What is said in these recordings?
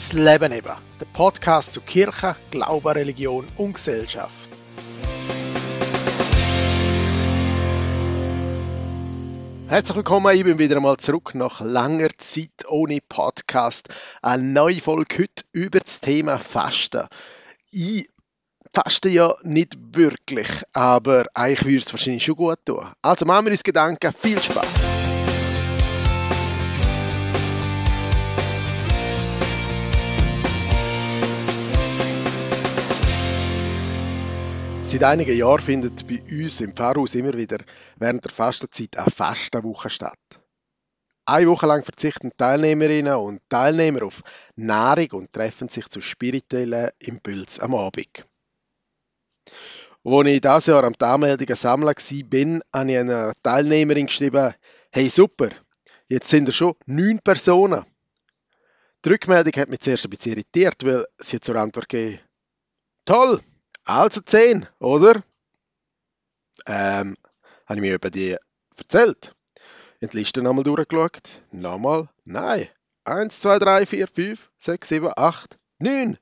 Das Leben eben, der Podcast zu Kirche, Glaube, Religion und Gesellschaft. Herzlich willkommen, ich bin wieder einmal zurück nach langer Zeit ohne Podcast. Eine neue Folge heute über das Thema Fasten. Ich faste ja nicht wirklich, aber eigentlich würde es wahrscheinlich schon gut tun. Also machen wir uns Gedanken, viel Spaß! Seit einigen Jahren findet bei uns im Pfarrhaus immer wieder während der Fastenzeit eine Fastenwoche statt. Eine Woche lang verzichten Teilnehmerinnen und Teilnehmer auf Nahrung und treffen sich zu spirituellen Impuls am Abend. Als ich dieses Jahr am Anmeldungen sammeln war, habe ich einer Teilnehmerin geschrieben, hey super, jetzt sind er schon neun Personen. Die Rückmeldung hat mich zuerst ein bisschen irritiert, weil sie zur Antwort gegeben Toll, also 10, oder? Ähm, habe ich mir über die erzählt? In die Liste nochmal durchgeschaut. Nochmal? Nein. 1, 2, 3, 4, 5, 6, 7, 8, 9.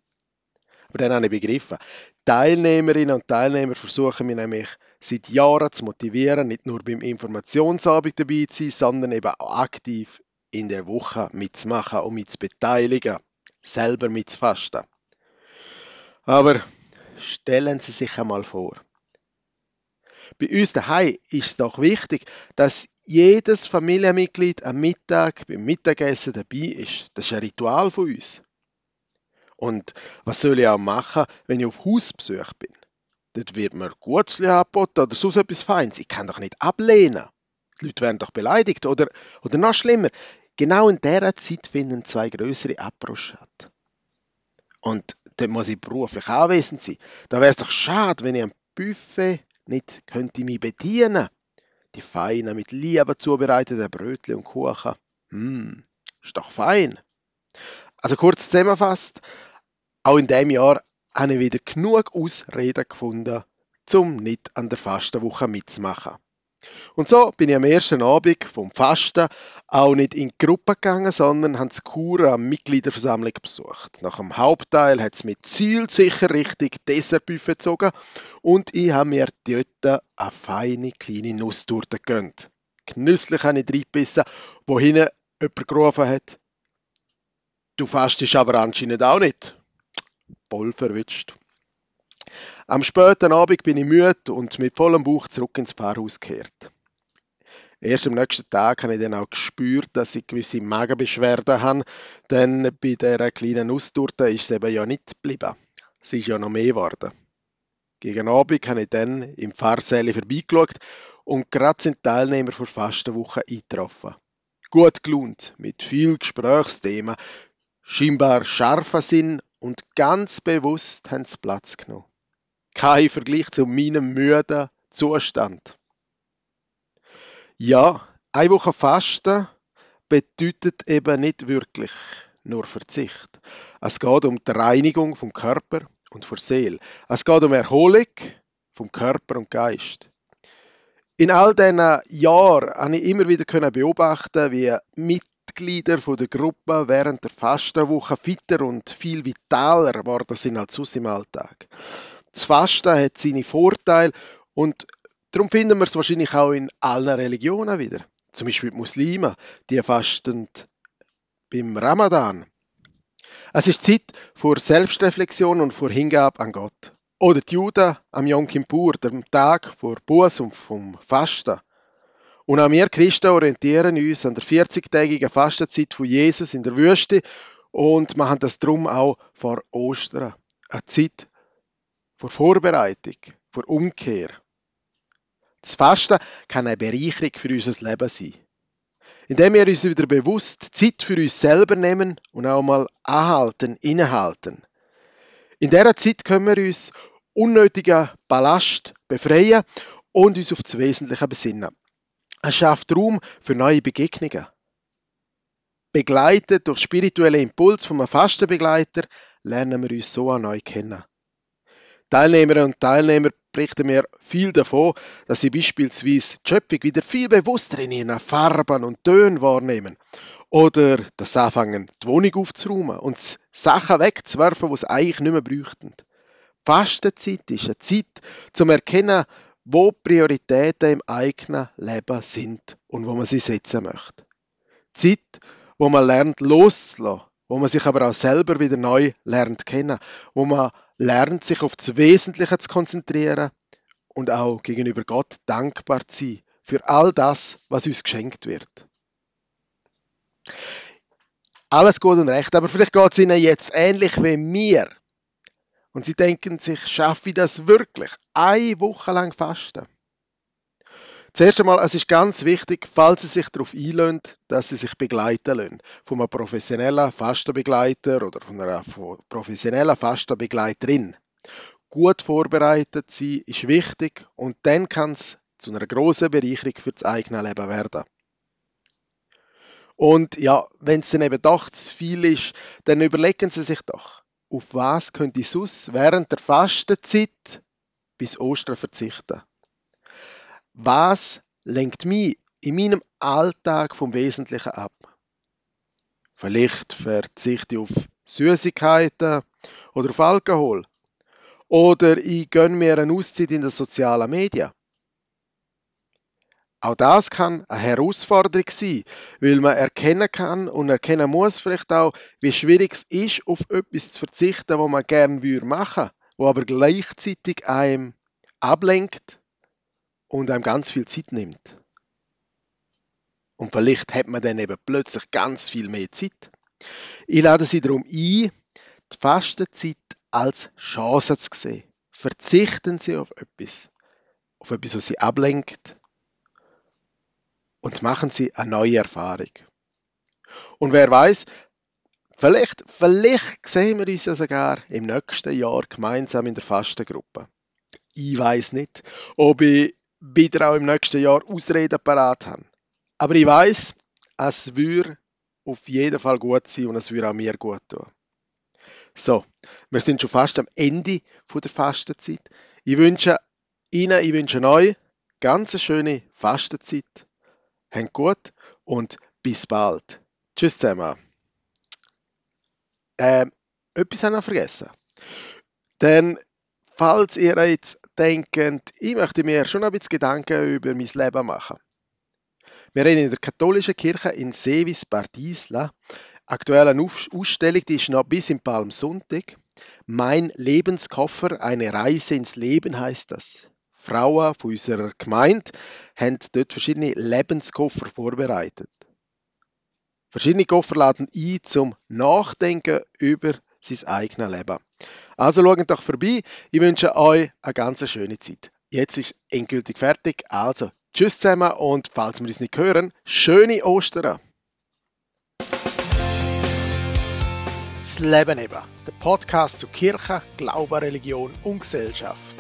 Aber dann habe ich begriffen. Teilnehmerinnen und Teilnehmer versuchen mich nämlich seit Jahren zu motivieren, nicht nur beim Informationsabend dabei zu sein, sondern eben auch aktiv in der Woche mitzumachen und mit zu beteiligen, selber mitzufasten. Aber Stellen Sie sich einmal vor. Bei uns daheim ist es doch wichtig, dass jedes Familienmitglied am Mittag beim Mittagessen dabei ist. Das ist ein Ritual von uns. Und was soll ich auch machen, wenn ich auf Hausbesuch bin? Dort wird mir Gutzli angeboten oder sonst etwas Feins. Ich kann doch nicht ablehnen. Die Leute werden doch beleidigt. Oder, oder noch schlimmer, genau in dieser Zeit finden zwei größere Apros statt. Und dort muss ich beruflich anwesend sein. Da wäre es doch schade, wenn ich am Buffet nicht könnte mich bedienen. Die feinen, mit Liebe zubereiteten Brötchen und Kuchen. Hm, ist doch fein. Also kurz zusammengefasst, auch in diesem Jahr habe ich wieder genug Ausreden gefunden, um nicht an der Fastenwoche mitzumachen. Und so bin ich am ersten Abend vom Fasten auch nicht in die Gruppe gegangen, sondern habe die Kur eine Mitgliederversammlung besucht. Nach dem Hauptteil hat es mit zielsicher Richtung Dessertbuffet gezogen und ich habe mir dort eine feine kleine Nusstorte gegönnt. Genüsslich habe ich reingebissen, wohin jemand gerufen hat, du fastest aber anscheinend auch nicht. Voll verwitscht. Am späten Abend bin ich müde und mit vollem Bauch zurück ins Pfarrhaus gekehrt. Erst am nächsten Tag habe ich dann auch gespürt, dass ich gewisse Magenbeschwerden habe, denn bei dieser kleinen Nusstorte ist es eben ja nicht geblieben. Es ist ja noch mehr geworden. Gegen Abend habe ich dann im Pfarrsäle vorbeigeschaut und gerade sind Teilnehmer für Fastenwoche eingetroffen. Gut gelohnt, mit viel Gesprächsthemen, scheinbar scharfer Sinn und ganz bewusst haben sie Platz genommen kein Vergleich zu meinem müden Zustand. Ja, eine Woche Fasten bedeutet eben nicht wirklich nur Verzicht. Es geht um die Reinigung vom Körper und von Seele. Es geht um Erholung vom Körper und Geist. In all diesen Jahren habe ich immer wieder beobachten, wie Mitglieder der Gruppe während der Fastenwoche fitter und viel vitaler geworden sind als sonst im Alltag. Das Fasten hat seine Vorteile und darum finden wir es wahrscheinlich auch in allen Religionen wieder. Zum Beispiel die Muslime, die fasten beim Ramadan. Es ist Zeit für Selbstreflexion und für Hingabe an Gott. Oder die Juden am Yom Kippur, dem Tag vor Buß und vom Fasten. Und auch wir Christen orientieren uns an der 40-tägigen Fastenzeit von Jesus in der Wüste und machen das drum auch vor Ostern. Eine Zeit vor Vorbereitung, vor Umkehr. Das Fasten kann eine Bereicherung für unser Leben sein. Indem wir uns wieder bewusst Zeit für uns selber nehmen und auch mal anhalten, innehalten. In dieser Zeit können wir uns unnötiger Ballast befreien und uns auf das Wesentliche besinnen. Es schafft Raum für neue Begegnungen. Begleitet durch spirituelle Impuls vom Fastenbegleiter lernen wir uns so neu kennen. Teilnehmerinnen und Teilnehmer berichten mir viel davon, dass sie beispielsweise die Schöpfung wieder viel bewusster in ihren Farben und Tönen wahrnehmen Oder das Anfangen, die Wohnung aufzuräumen und Sachen wegzuwerfen, die es eigentlich nicht mehr bräuchten. Fastenzeit ist eine Zeit, zum Erkennen, wo Prioritäten im eigenen Leben sind und wo man sie setzen möchte. Zeit, wo man lernt loszulassen, wo man sich aber auch selber wieder neu lernt kennen, wo man lernt, sich auf das Wesentliche zu konzentrieren und auch gegenüber Gott dankbar zu sein für all das, was uns geschenkt wird. Alles gut und recht, aber vielleicht geht es Ihnen jetzt ähnlich wie mir. Und Sie denken sich, schaffe ich das wirklich? Eine Woche lang fasten? Zuerst einmal, es ist ganz wichtig, falls Sie sich darauf einlösen, dass Sie sich begleiten lassen. Von einem professionellen Fastenbegleiter oder von einer professionellen Fastenbegleiterin. Gut vorbereitet sein ist wichtig und dann kann es zu einer großen Bereicherung für das eigene Leben werden. Und ja, wenn es dann eben doch zu viel ist, dann überlegen Sie sich doch, auf was könnte ich sonst während der Fastenzeit bis Ostern verzichten? Was lenkt mich in meinem Alltag vom Wesentlichen ab? Vielleicht verzichte ich auf Süßigkeiten oder auf Alkohol. Oder ich gönne mir eine Auszeit in den sozialen Medien. Auch das kann eine Herausforderung sein, weil man erkennen kann und erkennen muss vielleicht auch, wie schwierig es ist, auf etwas zu verzichten, was man gerne machen würde, wo aber gleichzeitig einem ablenkt und einem ganz viel Zeit nimmt. Und vielleicht hat man dann eben plötzlich ganz viel mehr Zeit. Ich lade Sie darum ein, die Fastenzeit als Chance zu sehen. Verzichten Sie auf etwas, auf etwas, was Sie ablenkt und machen Sie eine neue Erfahrung. Und wer weiß, vielleicht, vielleicht sehen wir uns ja sogar im nächsten Jahr gemeinsam in der Fastengruppe. Ich weiß nicht, ob ich wieder auch im nächsten Jahr Ausreden parat habe. Aber ich weiß, es würde auf jeden Fall gut sein und es würde auch mir gut tun. So, wir sind schon fast am Ende der Fastenzeit. Ich wünsche Ihnen, ich wünsche euch ganz eine schöne Fastenzeit. Habt gut und bis bald. Tschüss zusammen. Ähm, etwas habe ich noch vergessen. Denn falls ihr jetzt denkt, ich möchte mir schon ein bisschen Gedanken über mein Leben machen. Wir reden in der katholischen Kirche in Sevis Bardisla. Aktuell eine Ausstellung, die ist noch bis im Palmsonntag. Mein Lebenskoffer, eine Reise ins Leben heißt das. Frauen von unserer Gemeinde haben dort verschiedene Lebenskoffer vorbereitet. Verschiedene Koffer laden ein zum Nachdenken über sein eigenes Leben. Also schaut doch vorbei. Ich wünsche euch eine ganz schöne Zeit. Jetzt ist endgültig fertig. Also tschüss zusammen und falls wir uns nicht hören, schöne Ostern. Das Leben eben. Der Podcast zu Kirche, Glaube, Religion und Gesellschaft.